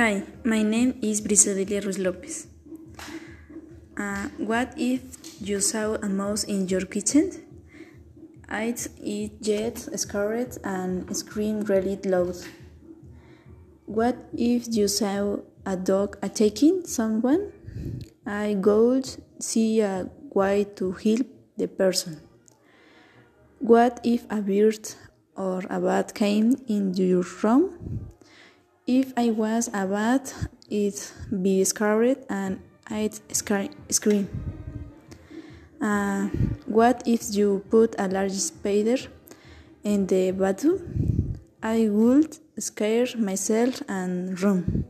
Hi, my name is Brisadelia Ruiz Lopez. Uh, what if you saw a mouse in your kitchen? I'd eat jet, scared, and scream really loud. What if you saw a dog attacking someone? I would see a way to help the person. What if a bird or a bat came into your room? If I was a bat, it'd be scared and I'd scream. Uh, what if you put a large spider in the bathroom? I would scare myself and run.